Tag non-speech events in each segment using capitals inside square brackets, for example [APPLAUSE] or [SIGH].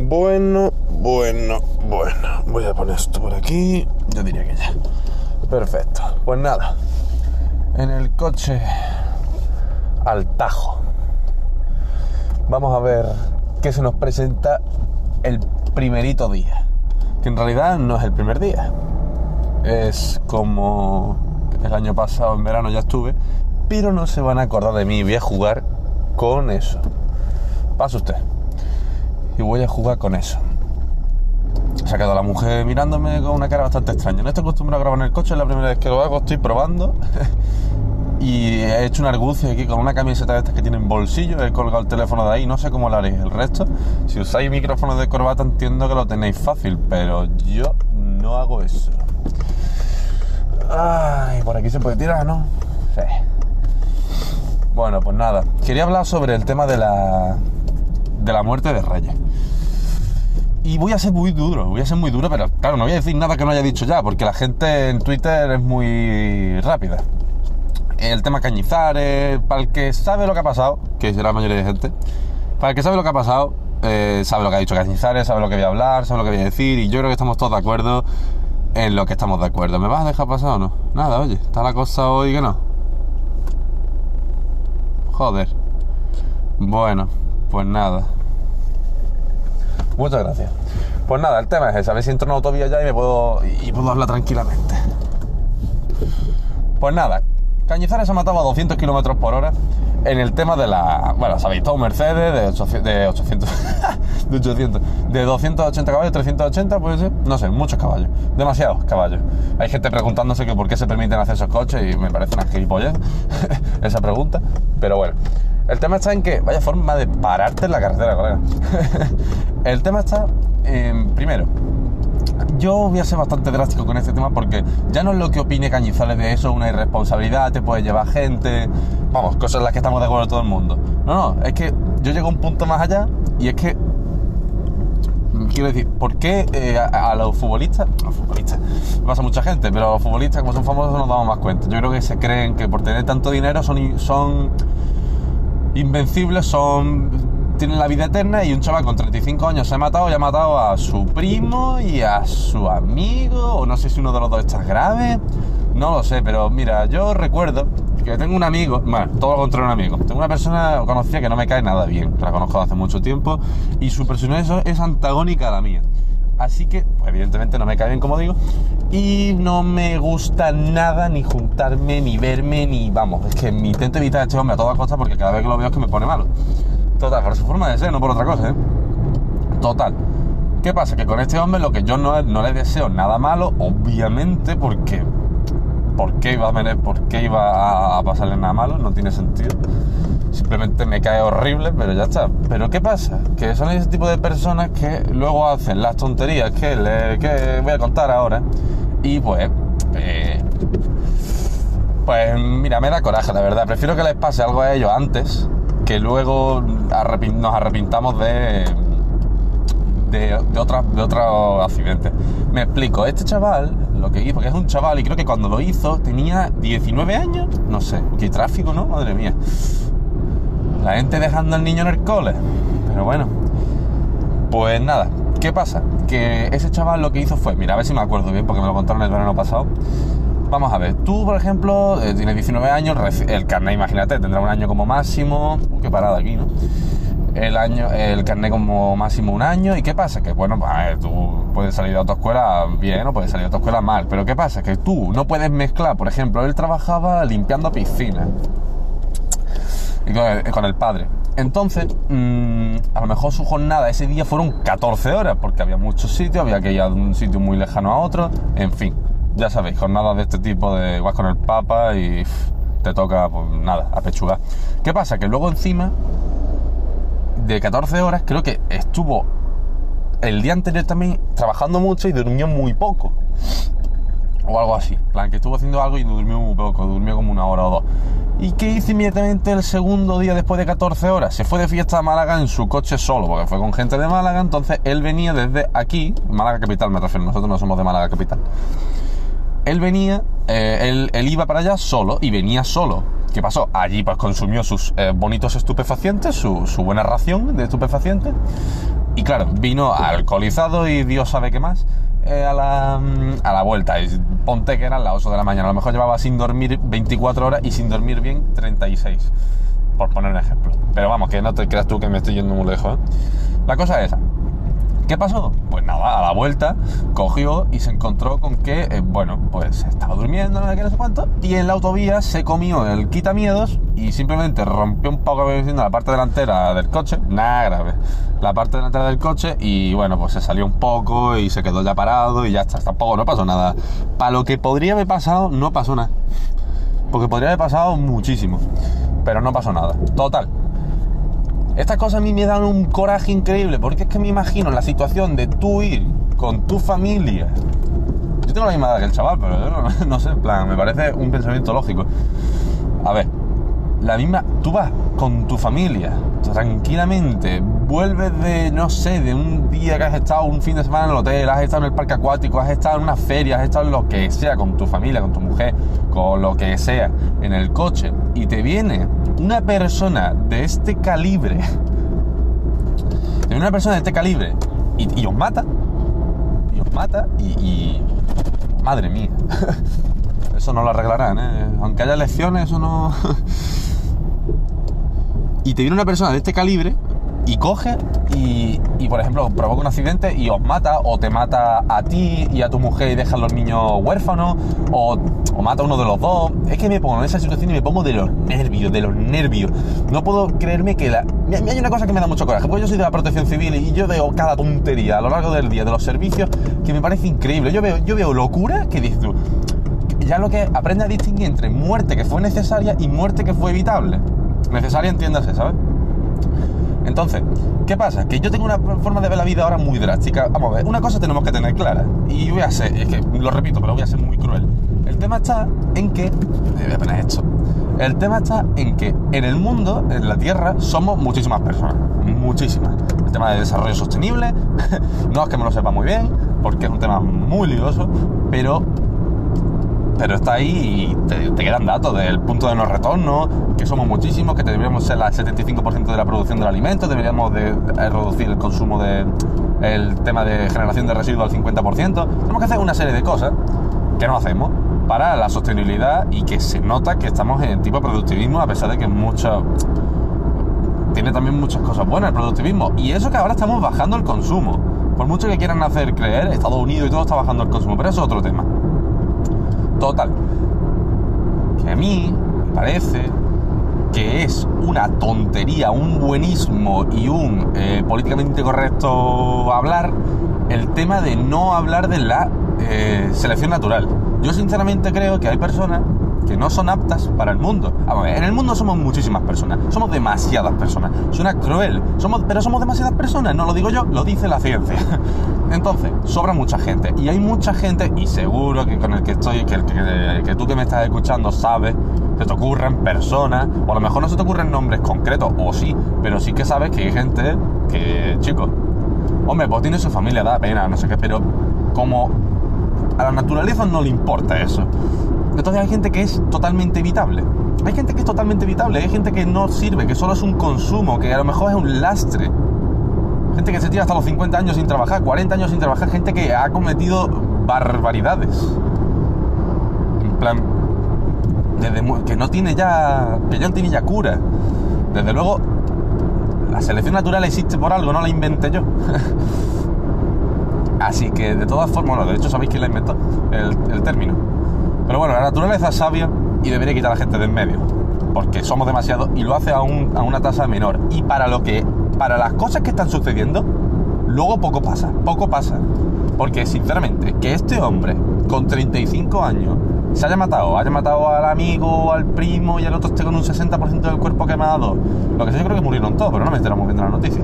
Bueno, bueno, bueno. Voy a poner esto por aquí. Yo diría que ya. Perfecto. Pues nada. En el coche al tajo. Vamos a ver qué se nos presenta el primerito día. Que en realidad no es el primer día. Es como el año pasado en verano ya estuve. Pero no se van a acordar de mí. Voy a jugar con eso. Pasa usted y voy a jugar con eso. Se ha quedado la mujer mirándome con una cara bastante extraña. No estoy acostumbrado a grabar en el coche, es la primera vez que lo hago, estoy probando. [LAUGHS] y he hecho un argucio aquí con una camiseta de estas que tienen bolsillo, he colgado el teléfono de ahí, no sé cómo lo haréis el resto. Si usáis micrófonos de corbata entiendo que lo tenéis fácil, pero yo no hago eso. Ay, por aquí se puede tirar, ¿no? Bueno, pues nada. Quería hablar sobre el tema de la, de la muerte de Reyes. Y voy a ser muy duro, voy a ser muy duro, pero claro, no voy a decir nada que no haya dicho ya, porque la gente en Twitter es muy rápida. El tema Cañizares, para el que sabe lo que ha pasado, que es la mayoría de gente, para el que sabe lo que ha pasado, eh, sabe lo que ha dicho Cañizares, sabe lo que voy a hablar, sabe lo que voy a decir, y yo creo que estamos todos de acuerdo en lo que estamos de acuerdo. ¿Me vas a dejar pasar o no? Nada, oye, está la cosa hoy que no. Joder. Bueno, pues nada. Muchas gracias. Pues nada, el tema es ese. A ver si entro en autovía ya y me puedo, y puedo hablar tranquilamente. Pues nada, Cañizares ha matado a 200 kilómetros por hora en el tema de la. Bueno, sabéis, todo Mercedes de 800. De 800. [LAUGHS] de 800. De 280 caballos, 380, puede ser. No sé, muchos caballos. Demasiados caballos. Hay gente preguntándose que por qué se permiten hacer esos coches y me parece una gilipollez [LAUGHS] esa pregunta. Pero bueno. El tema está en que, vaya forma de pararte en la carretera, colega. [LAUGHS] el tema está primero, yo voy a ser bastante drástico con este tema porque ya no es lo que opine Cañizales de eso, una irresponsabilidad, te puede llevar gente, vamos, cosas en las que estamos de acuerdo todo el mundo. No, no, es que yo llego a un punto más allá y es que quiero decir, ¿por qué eh, a, los futbolistas, a los futbolistas, pasa mucha gente, pero a los futbolistas como son famosos nos damos más cuenta? Yo creo que se creen que por tener tanto dinero son, son invencibles, son tienen la vida eterna y un chaval con 35 años se ha matado y ha matado a su primo y a su amigo, o no sé si uno de los dos está grave, no lo sé, pero mira, yo recuerdo que tengo un amigo, bueno, todo lo contrario un amigo, tengo una persona conocida que no me cae nada bien, la conozco hace mucho tiempo y su personalidad es antagónica a la mía. Así que, pues, evidentemente no me cae bien, como digo, y no me gusta nada ni juntarme, ni verme, ni vamos. Es que me intento evitar a este hombre a toda costa porque cada vez que lo veo es que me pone malo. Total, por su forma de ser, no por otra cosa, ¿eh? Total. ¿Qué pasa? Que con este hombre lo que yo no, no le deseo nada malo, obviamente, porque. ¿Por qué iba a, por qué iba a pasarle nada malo? No tiene sentido. Simplemente me cae horrible, pero ya está. Pero ¿qué pasa? Que son ese tipo de personas que luego hacen las tonterías que, le, que voy a contar ahora. Y pues. Eh, pues mira, me da coraje, la verdad. Prefiero que les pase algo a ellos antes que luego nos arrepintamos de, de, de, otra, de otro accidente. Me explico, este chaval lo que hizo, porque es un chaval y creo que cuando lo hizo tenía 19 años, no sé, qué tráfico, ¿no? Madre mía. La gente dejando al niño en el cole. Pero bueno, pues nada, ¿qué pasa? Que ese chaval lo que hizo fue, mira, a ver si me acuerdo bien, porque me lo contaron el verano pasado Vamos a ver, tú por ejemplo eh, tienes 19 años, el carnet imagínate, tendrá un año como máximo, qué parada aquí, ¿no? El año, el carnet como máximo un año, ¿y qué pasa? Que bueno, a ver, tú puedes salir de autoescuela bien o puedes salir de autoescuela mal, pero ¿qué pasa? Que tú no puedes mezclar, por ejemplo, él trabajaba limpiando piscinas y con el, padre. Entonces, mm, a lo mejor su jornada ese día fueron 14 horas, porque había muchos sitios, había que ir a un sitio muy lejano a otro, en fin ya sabéis, jornadas de este tipo de vas con el papa y te toca, pues nada, a pechugar. ¿Qué pasa? Que luego encima de 14 horas creo que estuvo el día anterior también trabajando mucho y durmió muy poco. O algo así. plan, que estuvo haciendo algo y durmió muy poco, durmió como una hora o dos. ¿Y qué hice inmediatamente el segundo día después de 14 horas? Se fue de fiesta a Málaga en su coche solo, porque fue con gente de Málaga, entonces él venía desde aquí, Málaga Capital me refiero, nosotros no somos de Málaga Capital él venía, eh, él, iba para allá solo y venía solo. ¿Qué pasó? Allí pues consumió sus eh, bonitos estupefacientes, su, buena ración de estupefacientes Y claro, vino alcoholizado y Dios sabe qué más eh, a, la, mm, a la vuelta. Ponte que eran las 8 de la mañana. A lo mejor llevaba sin dormir 24 horas y sin dormir bien 36. Por poner un ejemplo. Pero vamos, que no te creas tú que me estoy yendo muy lejos. ¿eh? La cosa es esa. ¿Qué pasó? Pues nada, a la vuelta cogió y se encontró con que, eh, bueno, pues estaba durmiendo, no sé qué, no sé cuánto, y en la autovía se comió el quitamiedos y simplemente rompió un poco la parte delantera del coche, nada grave, la parte delantera del coche y bueno, pues se salió un poco y se quedó ya parado y ya está, tampoco no pasó nada. Para lo que podría haber pasado, no pasó nada. Porque podría haber pasado muchísimo, pero no pasó nada. Total, estas cosas a mí me dan un coraje increíble, porque es que me imagino la situación de tú ir con tu familia. Yo tengo la misma edad que el chaval, pero no, [LAUGHS] no sé, en plan, me parece un pensamiento lógico. A ver, la misma, tú vas con tu familia, tranquilamente, vuelves de, no sé, de un día que has estado un fin de semana en el hotel, has estado en el parque acuático, has estado en una feria, has estado en lo que sea, con tu familia, con tu mujer, con lo que sea, en el coche, y te viene una persona de este calibre, de una persona de este calibre, y, os mata, y os mata, y, madre mía, [LAUGHS] eso no lo arreglarán, ¿eh? aunque haya lecciones, eso no... [LAUGHS] y te viene una persona de este calibre y coge y, por ejemplo, provoca un accidente y os mata, o te mata a ti y a tu mujer y deja a los niños huérfanos, o, mata a uno de los dos. Es que me pongo en esa situación y me pongo de los nervios, de los nervios. No puedo creerme que la... Hay una cosa que me da mucho coraje, porque yo soy de la protección civil y yo veo cada tontería a lo largo del día de los servicios que me parece increíble. Yo veo, yo veo locura que dices tú, ya lo que aprende a distinguir entre muerte que fue necesaria y muerte que fue evitable. Necesaria, entiéndase, ¿sabes? Entonces, ¿qué pasa? Que yo tengo una forma de ver la vida ahora muy drástica. Vamos a ver, una cosa tenemos que tener clara. Y voy a ser, es que lo repito, pero voy a ser muy cruel. El tema está en que. Voy a poner esto. El tema está en que en el mundo, en la Tierra, somos muchísimas personas. Muchísimas. El tema de desarrollo sostenible, [LAUGHS] no es que me lo sepa muy bien, porque es un tema muy lioso, pero pero está ahí y te, quedan datos del punto de no retorno, que somos muchísimos, que deberíamos ser el 75% de la producción del alimento, deberíamos de, reducir el consumo de el tema de generación de residuos al 50%. Tenemos que hacer una serie de cosas que no hacemos para la sostenibilidad y que se nota que estamos en tipo productivismo a pesar de que mucho tiene también muchas cosas buenas el productivismo. Y eso que ahora estamos bajando el consumo. Por mucho que quieran hacer creer Estados Unidos y todo está bajando el consumo pero eso es otro tema Total. Que a mí me parece que es una tontería, un buenismo y un eh, políticamente correcto hablar el tema de no hablar de la eh, selección natural. Yo sinceramente creo que hay personas que no son aptas para el mundo. en el mundo somos muchísimas personas, somos demasiadas personas. Suena cruel, pero somos demasiadas personas, no lo digo yo, lo dice la ciencia. [LAUGHS] Entonces, sobra mucha gente. Y hay mucha gente, y seguro que con el que estoy, que, que, que tú que me estás escuchando sabes, se te ocurren personas, o a lo mejor no se te ocurren nombres concretos, o sí, pero sí que sabes que hay gente que, chicos, hombre, pues tiene su familia, da pena, no sé qué, pero como a la naturaleza no le importa eso. Entonces hay gente que es totalmente evitable. Hay gente que es totalmente evitable, hay gente que no sirve, que solo es un consumo, que a lo mejor es un lastre. Gente que se tira hasta los 50 años sin trabajar, 40 años sin trabajar, gente que ha cometido barbaridades. En plan, que no tiene ya, que ya no tiene ya cura. Desde luego, la selección natural existe por algo, no la inventé yo. [LAUGHS] Así que de todas formas, bueno, de hecho sabéis quién la inventó, el término. Pero bueno, la naturaleza es sabia y debería quitar a la gente de en medio. Porque somos demasiados y lo hace a, una tasa menor. Y para lo que. Para las cosas que están sucediendo, luego poco pasa. Poco pasa. Porque sinceramente, que este hombre con 35 años se haya matado, haya matado al amigo, al primo y al otro esté con un 60% del cuerpo quemado. Lo que sé, yo creo que murieron todos, pero no me enteramos viendo la noticia.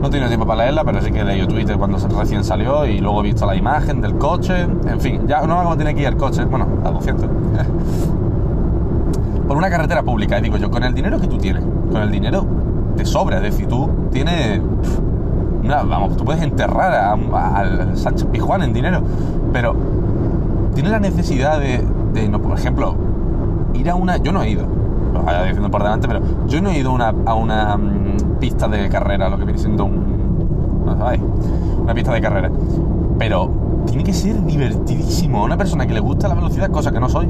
No he tiempo para leerla, pero sí que he leído Twitter cuando recién salió y luego he visto la imagen del coche. En fin, ya no me cómo tiene que ir el coche, bueno, a 200. [LAUGHS] Por una carretera pública, y digo yo, con el dinero que tú tienes, con el dinero te sobra, es decir, tú tienes. vamos, tú puedes enterrar al Sánchez Pijuán en dinero, pero tienes la necesidad de, de, no, por ejemplo, ir a una. Yo no he ido, lo vaya diciendo por delante, pero yo no he ido a una mm, pista de carrera, lo que viene siendo un, ¿sabes? Una pista de carrera. Pero tiene que ser divertidísimo. Una persona que le gusta la velocidad, cosa que no soy.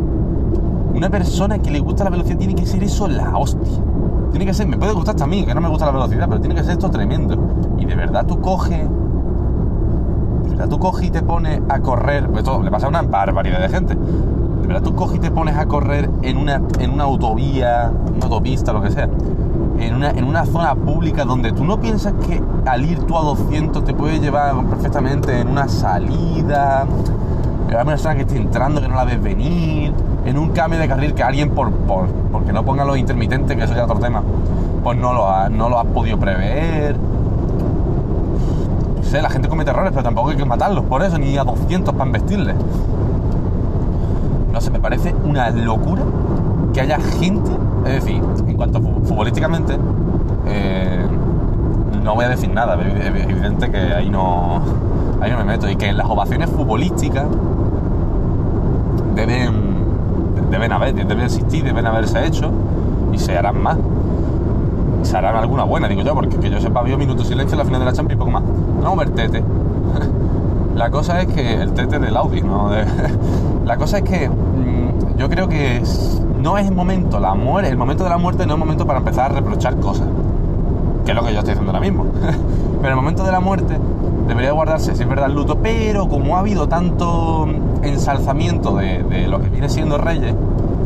Una persona que le gusta la velocidad tiene que ser eso la hostia. Tiene que ser, me puede gustar hasta a mí, que no me gusta la velocidad, pero tiene que ser esto tremendo. Y de verdad tú coges. Tú coges y te pones a correr. Esto le pasa a una barbaridad de gente. Tú coges y te pones a correr en una, en una autovía, una autopista, lo que sea. En una, en una zona pública donde tú no piensas que al ir tú a 200 te puede llevar perfectamente en una salida, en una persona que esté entrando que no la ves venir, en un cambio de carril que alguien por, por porque no ponga los intermitentes, que eso ya es otro tema, pues no lo, ha, no lo has podido prever. No sé, la gente comete errores, pero tampoco hay que matarlos por eso, ni a 200 para investirles. No sé, me parece una locura que haya gente, es decir, en cuanto a fu- futbolísticamente, eh, no voy a decir nada, es evidente que ahí no, ahí no me meto, y que en las ovaciones futbolísticas deben, deben haber, deben existir, deben haberse hecho, y se harán más. Se harán alguna buena, digo yo, porque que yo sepa, vio minuto de silencio en la final de la Champions y poco más. No ver tete. [LAUGHS] La cosa es que el tete del Audi, ¿no? [LAUGHS] La cosa es que yo creo que no es el momento, la muerte, el momento de la muerte no es el momento para empezar a reprochar cosas, que es lo que yo estoy haciendo ahora mismo. [LAUGHS] pero el momento de la muerte debería guardarse, si es verdad, el luto, pero como ha habido tanto ensalzamiento de, de lo que viene siendo Reyes,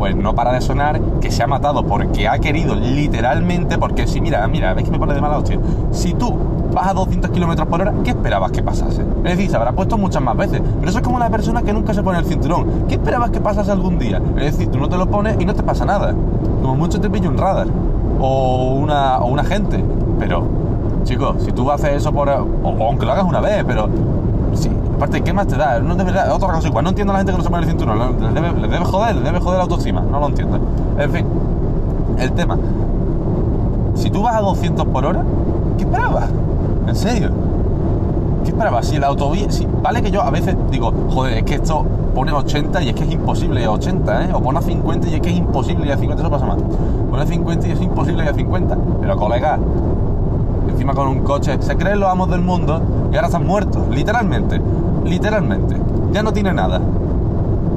pues no para de sonar que se ha matado porque ha querido literalmente, porque si mira, mira, ves que me pone de mala hostia, si tú vas a 200 kilómetros por hora, ¿qué esperabas que pasase? Es decir, se habrá puesto muchas más veces, pero eso es como la persona que nunca se pone el cinturón. ¿Qué esperabas que pasase algún día? Es decir, tú no te lo pones y no te pasa nada. Como mucho te pilla un radar o una, o una gente, pero chicos, si tú haces eso por... O aunque lo hagas una vez, pero... Aparte, ¿qué más te da? No de otra cosa. No entiendo a la gente que no se pone el cinturón. Les debe, les debe joder, les debe joder la autoestima. No lo entiendo. En fin, el tema. Si tú vas a 200 por hora, ¿qué esperabas? ¿En serio? ¿Qué esperabas? Si el autovía... Vale que yo a veces digo, joder, es que esto pone 80 y es que es imposible a 80, ¿eh? O pone a 50 y es que es imposible ir a 50, eso pasa más. Pone a 50 y es imposible ir a 50. Pero colega, encima con un coche, se creen los amos del mundo y ahora están muertos, literalmente, literalmente. Ya no tiene nada.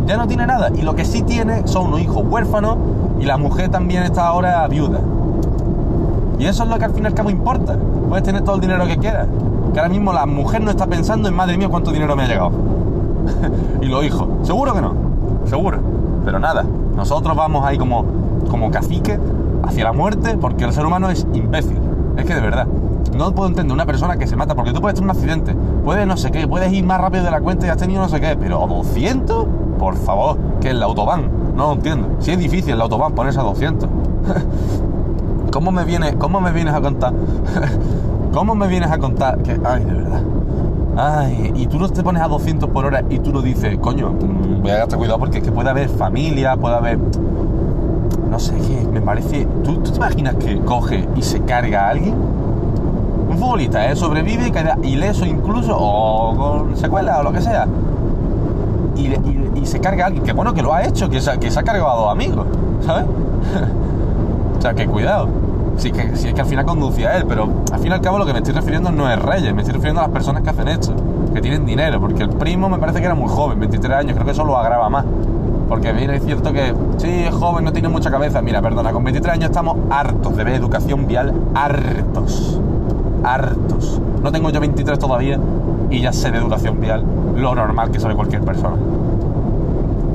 Ya no tiene nada. Y lo que sí tiene son unos hijos huérfanos y la mujer también está ahora viuda. Y eso es lo que al fin y al cabo importa. Puedes tener todo el dinero que quieras. Que ahora mismo la mujer no está pensando en madre mía cuánto dinero me ha llegado. [LAUGHS] y los hijos. Seguro que no. Seguro. Pero nada. Nosotros vamos ahí como, como cacique hacia la muerte porque el ser humano es imbécil. Es que de verdad. No puedo entender una persona que se mata porque tú puedes tener un accidente. Puedes no sé qué. Puedes ir más rápido de la cuenta y has tenido no sé qué. Pero 200, por favor. Que es la autobahn. No lo entiendo. Si es difícil la autobahn ponerse a 200. [LAUGHS] ¿Cómo me vienes, cómo me vienes a contar? [LAUGHS] ¿Cómo me vienes a contar que, ay, de verdad? Ay, y tú no te pones a 200 por hora y tú no dices, coño, mm, voy a darte cuidado porque es que puede haber familia, puede haber, no sé qué, me parece, ¿tú, tú te imaginas que coge y se carga a alguien? Futbolista, ¿eh? Sobrevive y queda ileso incluso, o con secuela o lo que sea. Y, se carga a alguien, que bueno, que lo ha hecho, que se, que se ha cargado a dos amigos, ¿sabes? [LAUGHS] O sea, que cuidado. Sí, que, sí, es que al final conducía él, pero al fin y al cabo lo que me estoy refiriendo no es Reyes, me estoy refiriendo a las personas que hacen esto, que tienen dinero, porque el primo me parece que era muy joven, 23 años, creo que eso lo agrava más. Porque bien es cierto que, sí, es joven, no tiene mucha cabeza. Mira, perdona, con 23 años estamos hartos de ver educación vial, hartos, hartos. No tengo yo 23 todavía y ya sé de educación vial lo normal que sabe cualquier persona.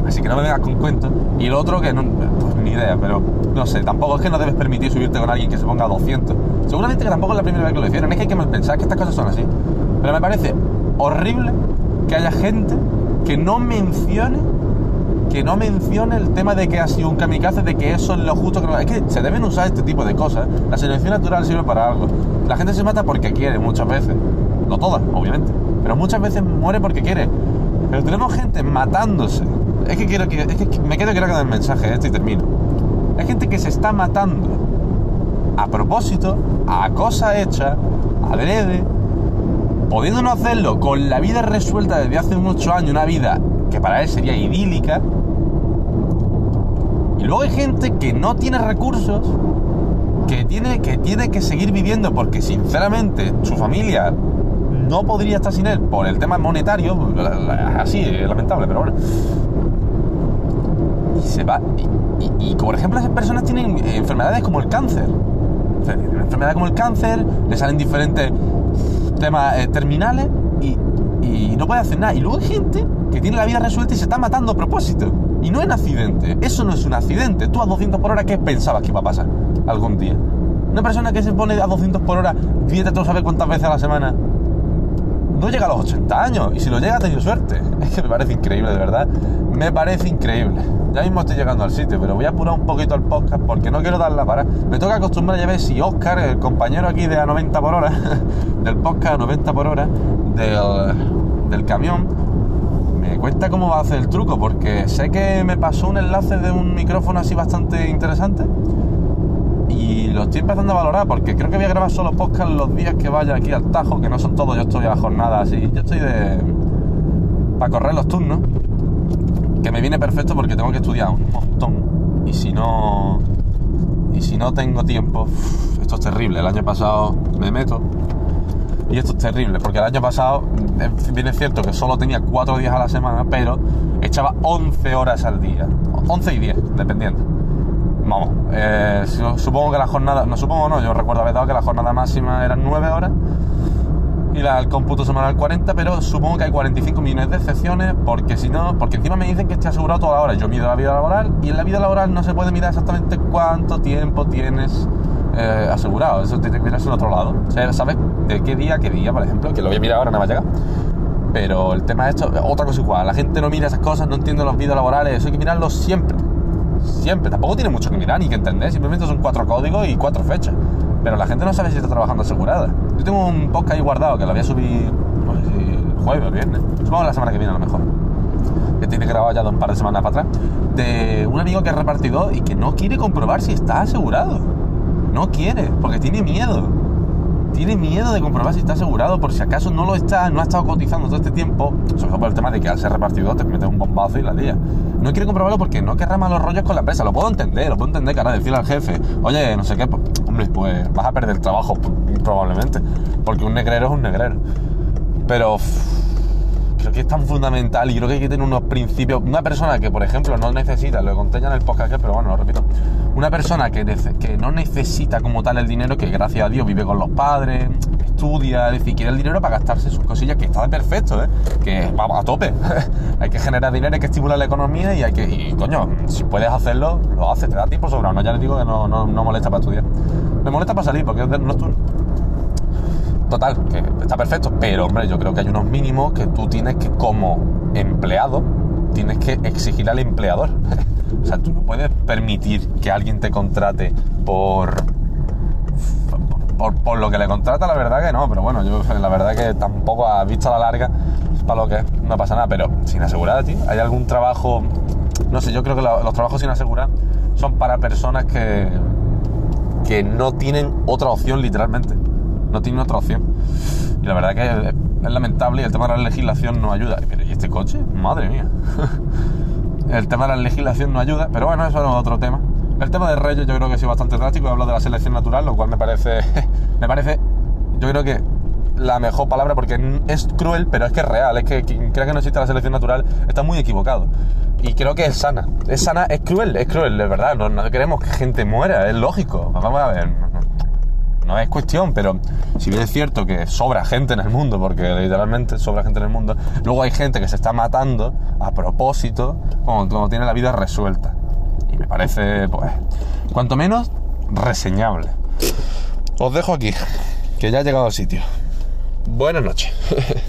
Así que no me vengas con cuentos. Y el otro que no, pues ni idea, pero no sé, tampoco es que no debes permitir subirte con alguien que se ponga a 200. Seguramente que tampoco es la primera vez que lo hicieron, es que hay que pensar que estas cosas son así. Pero me parece horrible que haya gente que no mencione que no mencione el tema de que ha sido un kamikaze, de que eso es lo justo que. Es que se deben usar este tipo de cosas. La selección natural sirve para algo. La gente se mata porque quiere muchas veces. No todas, obviamente. Pero muchas veces muere porque quiere. Pero tenemos gente matándose. Es que quiero que... Es que me quedo que el mensaje este y termino. Hay gente que se está matando a propósito, a cosa hecha, adrede, pudiendo no hacerlo con la vida resuelta desde hace muchos años, una vida que para él sería idílica. Luego hay gente que no tiene recursos, que tiene que, tiene que seguir viviendo porque sinceramente su familia no podría estar sin él por el tema monetario, así, lamentable, pero bueno. Y se va. Y, por ejemplo, esas personas tienen enfermedades como el cáncer. Una enfermedad como el cáncer, le salen diferentes temas eh, terminales y no puede hacer nada. Y luego hay gente que tiene la vida resuelta y se está matando a propósito. Y no en accidente. Eso no es un accidente. Tú a 200 por hora, ¿qué pensabas que iba a pasar algún día? Una persona que se pone a 200 por hora, fíjate tú sabes cuántas veces a la semana, no llega a los 80 años. Y si lo llega, ha tenido suerte. [LAUGHS] Es que me parece increíble, de verdad. Me parece increíble. Ya mismo estoy llegando al sitio, pero voy a apurar un poquito el podcast porque no quiero dar la para. Me toca acostumbrar a ver si Oscar, el compañero aquí de a 90 por hora, [LAUGHS] del podcast a 90 por hora, del, del camión, me cuenta cómo va a hacer el truco, porque sé que me pasó un enlace de un micrófono así bastante interesante y lo estoy empezando a valorar porque creo que voy a grabar solo podcast los días que vaya aquí al Tajo, que no son todos, yo estoy a jornada así, yo estoy de... para correr los turnos, que me viene perfecto porque tengo que estudiar un montón y si no... Y si no tengo tiempo, esto es terrible, el año pasado me meto y esto es terrible, porque el año pasado, bien es cierto que solo tenía 4 días a la semana, pero echaba 11 horas al día. 11 y 10, dependiendo. Vamos, eh, supongo que la jornada, no supongo no, yo recuerdo haber dado que la jornada máxima eran 9 horas y la, el cómputo semanal 40, pero supongo que hay 45 millones de excepciones porque si no, porque encima me dicen que esté asegurado toda la hora. Yo mido la vida laboral y en la vida laboral no se puede mirar exactamente cuánto tiempo tienes eh, asegurado. Eso tiene que mirarse en otro lado. O sea, ¿sabes de qué día, qué día, por ejemplo? Que lo voy a mirar ahora, nada más llegar. Pero el tema de esto, otra cosa igual. La gente no mira esas cosas, no entiende los vídeos laborales. Eso hay que mirarlo siempre. Siempre. Tampoco tiene mucho que mirar ni que entender. Simplemente son cuatro códigos y cuatro fechas. Pero la gente no sabe si está trabajando asegurada. Yo tengo un podcast ahí guardado que lo voy a subir, no sé si el jueves o viernes. Supongo la semana que viene a lo mejor. Que tiene grabado ya de un par de semanas para atrás. De un amigo que es repartidor y que no quiere comprobar si está asegurado. No quiere, porque tiene miedo. Tiene miedo de comprobar si está asegurado, por si acaso no lo está, no ha estado cotizando todo este tiempo, sobre todo por el tema de que al ser repartidor te metes un bombazo y la día. No quiere comprobarlo porque no querrá malos rollos con la empresa. Lo puedo entender, lo puedo entender ahora decirle al jefe, oye, no sé qué, pues, hombre, pues vas a perder el trabajo probablemente, porque un negrero es un negrero. Pero creo que es tan fundamental y creo que hay que tener unos principios. Una persona que, por ejemplo, no necesita, lo conté ya en el podcast, pero bueno, lo repito. Una persona que, que no necesita como tal el dinero, que gracias a Dios vive con los padres, estudia, es decir, quiere el dinero para gastarse sus cosillas, que está perfecto, ¿eh? Que vamos a tope. [LAUGHS] hay que generar dinero, hay que estimular la economía y hay que. Y coño, si puedes hacerlo, lo haces, te da tiempo sobrado. No, ya les digo que no, no, no molesta para estudiar. Me molesta para salir porque nocturno. Total, que está perfecto, pero hombre, yo creo que hay unos mínimos que tú tienes que, como empleado, tienes que exigir al empleador. [LAUGHS] o sea, tú no puedes permitir que alguien te contrate por, por, lo que le contrata, la verdad que no, pero bueno, yo la verdad que tampoco a vista la larga, para lo que no pasa nada, pero sin asegurar, ti ¿hay algún trabajo? No sé, yo creo que los trabajos sin asegurar son para personas que, que no tienen otra opción literalmente no tiene otra opción. Y la verdad que es, lamentable y el tema de la legislación no ayuda. Pero ¿y este coche? Madre mía. [LAUGHS] el tema de la legislación no ayuda, pero bueno, eso es otro tema. El tema de Reyes yo creo que ha sido bastante drástico, hablo de la selección natural, lo cual me parece, [LAUGHS] me parece, yo creo que la mejor palabra porque es cruel, pero es que es real, es que quien crea que no existe la selección natural está muy equivocado. Y creo que es sana, es sana, es cruel, es cruel, de verdad, no, no queremos que gente muera, es lógico, vamos a ver, no es cuestión, pero si bien es cierto que sobra gente en el mundo, porque literalmente sobra gente en el mundo, luego hay gente que se está matando a propósito cuando, tiene la vida resuelta. Y me parece, pues, cuanto menos, reseñable. Os dejo aquí, que ya he llegado al sitio. Buenas noches. [LAUGHS]